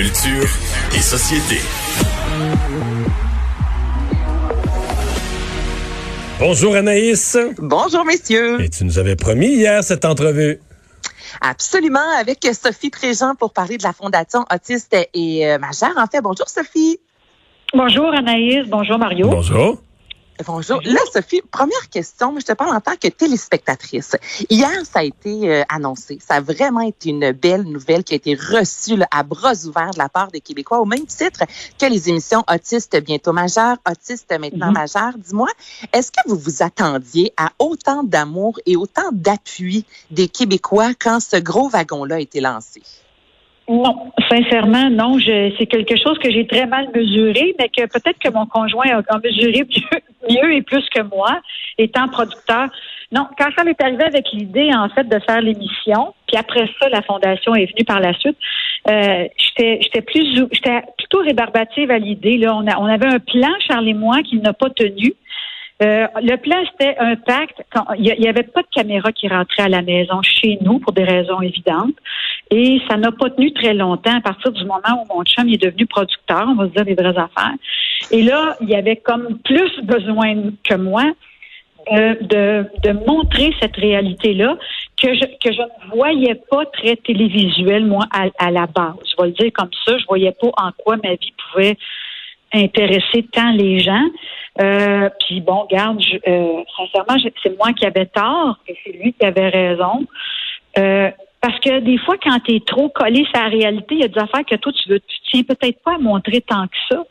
Culture et société. Bonjour Anaïs. Bonjour messieurs. Et tu nous avais promis hier cette entrevue. Absolument, avec Sophie Préjean pour parler de la Fondation Autiste et euh, Majeur. En fait, bonjour Sophie. Bonjour Anaïs, bonjour Mario. Bonjour. Bonjour. Là, Sophie, première question, mais je te parle en tant que téléspectatrice. Hier, ça a été euh, annoncé. Ça a vraiment été une belle nouvelle qui a été reçue là, à bras ouverts de la part des Québécois, au même titre que les émissions Autistes bientôt majeurs, Autistes maintenant Mhm. majeurs. Dis-moi, est-ce que vous vous attendiez à autant d'amour et autant d'appui des Québécois quand ce gros wagon-là a été lancé? Non, sincèrement, non. Je, c'est quelque chose que j'ai très mal mesuré, mais que peut-être que mon conjoint a, mesuré mieux, et plus que moi, étant producteur. Non, quand ça m'est arrivé avec l'idée, en fait, de faire l'émission, puis après ça, la fondation est venue par la suite. Euh, j'étais, j'étais plus, j'étais plutôt rébarbative à l'idée. Là, on, a, on avait un plan, Charles et moi, qui n'a pas tenu. Euh, le plan, c'était un pacte. Il n'y avait pas de caméra qui rentrait à la maison chez nous pour des raisons évidentes. Et ça n'a pas tenu très longtemps à partir du moment où mon chum est devenu producteur, on va se dire les vraies affaires. Et là, il y avait comme plus besoin que moi euh, de, de montrer cette réalité-là que je, que je ne voyais pas très télévisuelle, moi, à, à la base. Je vais le dire comme ça. Je voyais pas en quoi ma vie pouvait intéresser tant les gens. Euh, puis bon, garde, euh, sincèrement, c'est moi qui avais tort et c'est lui qui avait raison. Euh, parce que des fois, quand tu es trop collé la réalité, il y a des affaires que toi, tu veux, tu tiens peut-être pas à montrer tant que ça.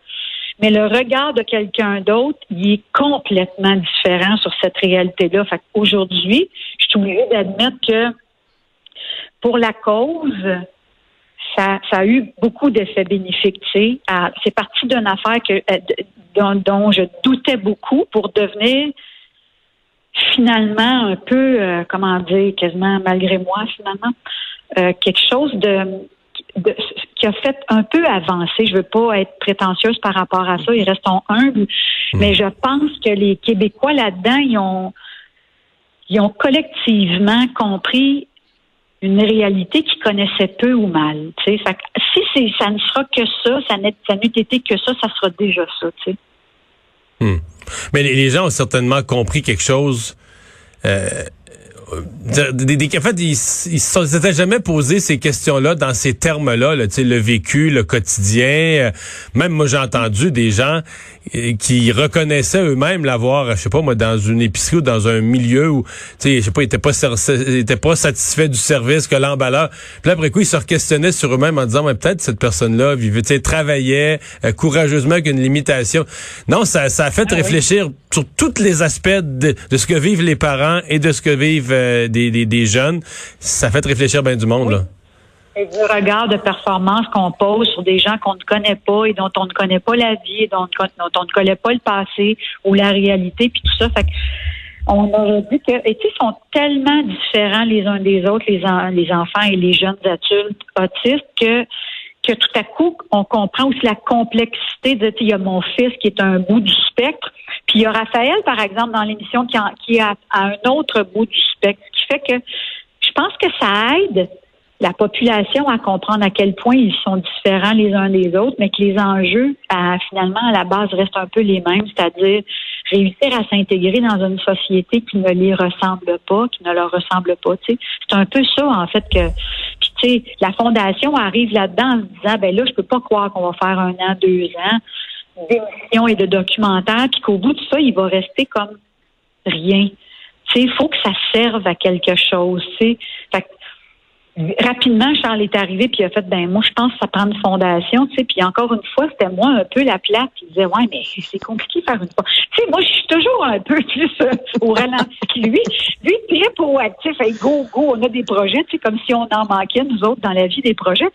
Mais le regard de quelqu'un d'autre, il est complètement différent sur cette réalité-là. Fait qu'aujourd'hui, je suis obligée d'admettre que pour la cause, ça, ça a eu beaucoup d'effets bénéfiques. À- C'est parti d'une affaire que, euh, dont, dont je doutais beaucoup pour devenir finalement un peu, euh, comment dire, quasiment malgré moi, finalement, euh, quelque chose de, de- qui a fait un peu avancer. Je veux pas être prétentieuse par rapport à ça, ils restons humbles, mais je pense que les Québécois là-dedans, ils ont, ils ont collectivement compris une réalité qu'ils connaissaient peu ou mal. Fait que si ça ne sera que ça, ça n'eût été que ça, ça sera déjà ça. Tu sais. Hmm. Mais les, gens ont certainement compris quelque chose. Euh, des, des, en fait, ils, se s'étaient jamais posé ces questions-là dans ces termes-là, là, le vécu, le quotidien. Euh, Même moi, j'ai entendu des gens euh, qui reconnaissaient eux-mêmes l'avoir, je sais pas moi, dans une épicerie ou dans un milieu où, je sais pas, ils étaient pas, étaient pas satisfaits du service que l'emballeur. Puis là, après coup, ils se questionnaient sur eux-mêmes en disant, mais peut-être cette personne-là vivait, tu sais, travaillait euh, courageusement avec une limitation. Non, ça, ça a fait réfléchir sur tous les aspects de, de ce que vivent les parents et de ce que vivent euh, des, des, jeunes. Ça fait réfléchir bien du monde. Et du regard de performance qu'on pose sur des gens qu'on ne connaît pas et dont on ne connaît pas la vie et dont, on ne connaît pas le passé ou la réalité, puis tout ça. Fait on aurait dit que, et tu sais, sont tellement différents les uns des autres, les, les enfants et les jeunes adultes autistes, que, que tout à coup, on comprend aussi la complexité de, il y a mon fils qui est un bout du spectre, puis il y a Raphaël, par exemple, dans l'émission qui, en- qui est un autre bout du spectre, ce qui fait que je pense que ça aide la population à comprendre à quel point ils sont différents les uns des autres, mais que les enjeux, finalement, à la base, restent un peu les mêmes, c'est-à-dire réussir à s'intégrer dans une société qui ne les ressemble pas, qui ne leur ressemble pas. tu sais. C'est un peu ça, en fait, que puis, tu sais, la fondation arrive là-dedans en se disant, ben là, je peux pas croire qu'on va faire un an, deux ans d'émissions et de documentaires, puis qu'au bout de ça, il va rester comme rien. Tu sais, il faut que ça serve à quelque chose. tu sais. Fait que, rapidement, Charles est arrivé puis il a fait ben moi je pense que ça prend une fondation, tu sais. Puis encore une fois, c'était moi un peu la plate qui disait ouais mais c'est compliqué faire une fondation. Tu sais, moi je suis toujours un peu plus au ralenti que lui. Lui très proactif, hey, go go, on a des projets, tu sais comme si on en manquait nous autres dans la vie des projets.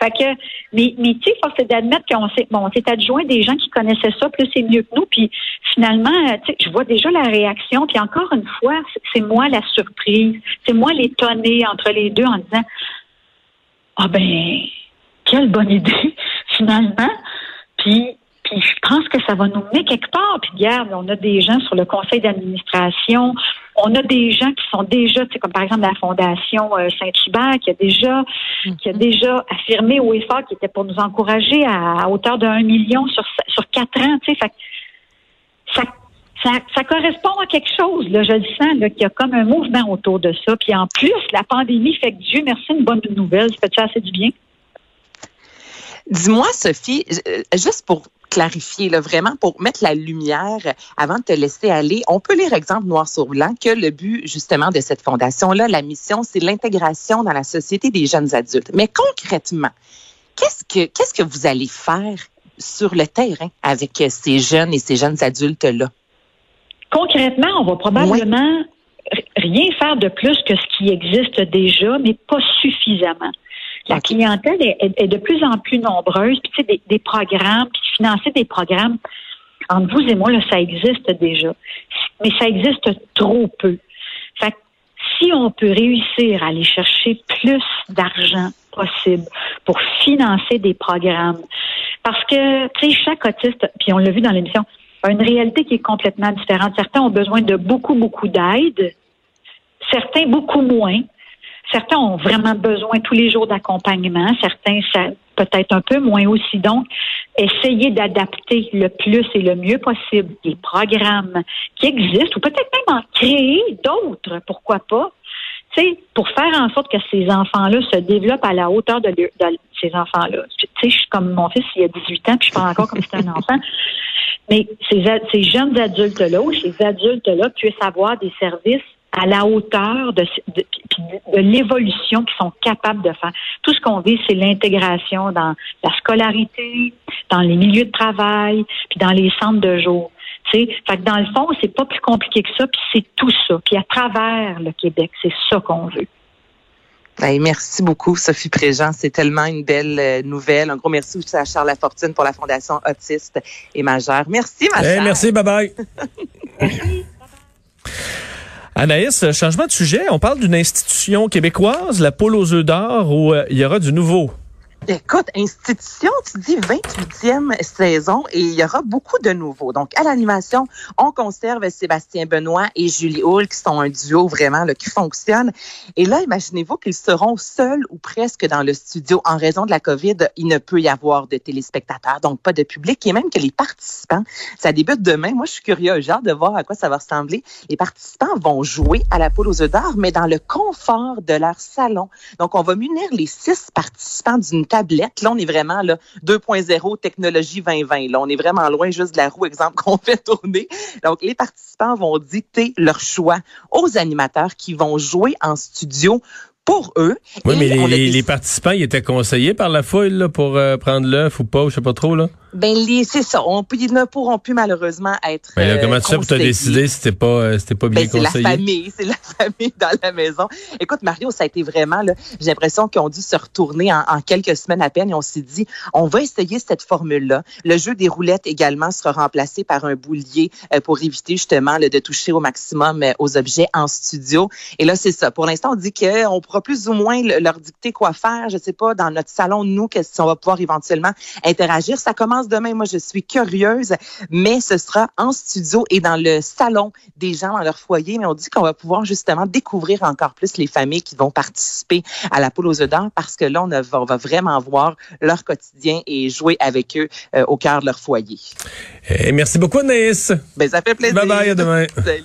Fait que mais mais tu sais force est d'admettre qu'on s'est bon on s'est adjoint des gens qui connaissaient ça plus c'est mieux que nous puis finalement euh, tu sais je vois déjà la réaction puis encore une fois c'est- moi la surprise, c'est moi l'étonné entre les deux en disant ah ben, quelle bonne idée, finalement. Puis, puis je pense que ça va nous mener quelque part. Puis regarde, on a des gens sur le conseil d'administration, on a des gens qui sont déjà, comme par exemple la Fondation euh, Saint-Hubert, qui a déjà, qui a Mhm. déjà affirmé au effort qui était pour nous encourager à, à hauteur de 1 million sur, sur quatre ans, tu sais. Fait ça, ça, ça correspond à quelque chose, là, je le sens, qu'il y a comme un mouvement autour de ça. Puis en plus, la pandémie fait que Dieu merci, une bonne nouvelle. Ça fait assez du bien? Dis-moi, Sophie, euh, juste pour clarifier, là, vraiment pour mettre la lumière avant de te laisser aller, on peut lire exemple noir sur blanc que le but justement de cette fondation-là, la mission, c'est l'intégration dans la société des jeunes adultes. Mais concrètement, qu'est-ce que qu'est-ce que vous allez faire sur le terrain avec ces jeunes et ces jeunes adultes-là? Concrètement, on va probablement rien faire de plus que ce qui existe déjà, mais pas suffisamment. La clientèle est, est- est de plus en plus nombreuse, puis tu sais, des, des programmes, puis financer des programmes, entre vous et moi, là, ça existe déjà. Mais ça existe trop peu. Fait que si on peut réussir à aller chercher plus d'argent possible pour financer des programmes, parce que, tu sais, chaque autiste, puis on l'a vu dans l'émission, a une réalité qui est complètement différente. Certains ont besoin de beaucoup, beaucoup d'aide, certains beaucoup moins. Certains ont vraiment besoin tous les jours d'accompagnement, certains peut-être un peu moins aussi. Donc, essayer d'adapter le plus et le mieux possible les programmes qui existent ou peut-être même en créer d'autres, pourquoi pas. Tu sais, pour faire en sorte que ces enfants-là se développent à la hauteur de, ces enfants-là. Je suis comme mon fils, il a 18 ans, puis je parle encore comme si c'était un enfant. Mais ces, ces jeunes adultes-là ou ces adultes-là puissent avoir des services à la hauteur de, de, de- de l'évolution qu'ils sont capables de faire. Tout ce qu'on vit, c'est l'intégration dans la scolarité, dans les milieux de travail, puis dans les centres de jour. Tu sais, fait que dans le fond, c'est pas plus compliqué que ça, puis c'est tout ça. Puis à travers le Québec, c'est ça qu'on veut. Ben, merci beaucoup, Sophie Préjean. C'est tellement une belle euh, nouvelle. Un gros merci aussi à Charles Lafortune pour la Fondation Autiste et Majeur. Merci, ma Eh, chère. merci, bye bye. Anaïs, changement de sujet. On parle d'une institution québécoise, la Poule aux œufs d'or, où euh, il y aura du nouveau. Écoute, institution, tu dis 28e saison et il y aura beaucoup de nouveaux. Donc, à l'animation, on conserve Sébastien Benoît et Julie Hull, qui sont un duo vraiment là, qui fonctionne. Et là, imaginez-vous qu'ils seront seuls ou presque dans le studio. En raison de la COVID, il ne peut y avoir de téléspectateurs, donc pas de public, et même que les participants, ça débute demain. Moi, je suis curieux, j'ai hâte de voir à quoi ça va ressembler. Les participants vont jouer à la poule aux œufs d'or, mais dans le confort de leur salon. Donc, on va munir les six participants d'une Là, on est vraiment là 2.0 technologie 2020. Là, on est vraiment loin juste de la roue, exemple qu'on fait tourner. Donc, les participants vont dicter leur choix aux animateurs qui vont jouer en studio pour eux. Oui, mais les, participants, ils étaient conseillés par la foule là, pour euh, prendre l'œuf ou pas, ou je sais pas trop. là. Ben, c'est ça. On, ils ne pourront plus malheureusement être. Mais là, euh, comment tu fais pour te conseillés. décider si c'était pas, euh, c'était pas bien Ben, c'est la conseillé? famille, c'est la famille dans la maison. Écoute, Mario, ça a été vraiment, là, j'ai l'impression qu'ils ont dû se retourner en, en quelques semaines à peine et on s'est dit, on va essayer cette formule-là. Le jeu des roulettes également sera remplacé par un boulier euh, pour éviter justement là, de toucher au maximum aux objets en studio. Et là, c'est ça. Pour l'instant, on dit qu'on pourra plus ou moins le- leur dicter quoi faire. Je sais pas, dans notre salon, nous, qu'est-ce qu'on va pouvoir éventuellement interagir. Ça commence demain. Moi, je suis curieuse, mais ce sera en studio et dans le salon des gens dans leur foyer. Mais on dit qu'on va pouvoir justement découvrir encore plus les familles qui vont participer à la poule aux œufs d'or parce que là, on, a- on va vraiment voir leur quotidien et jouer avec eux euh, au cœur de leur foyer. Merci beaucoup, Anaïs. Ben, ça fait plaisir. Bye bye, à demain. Salut.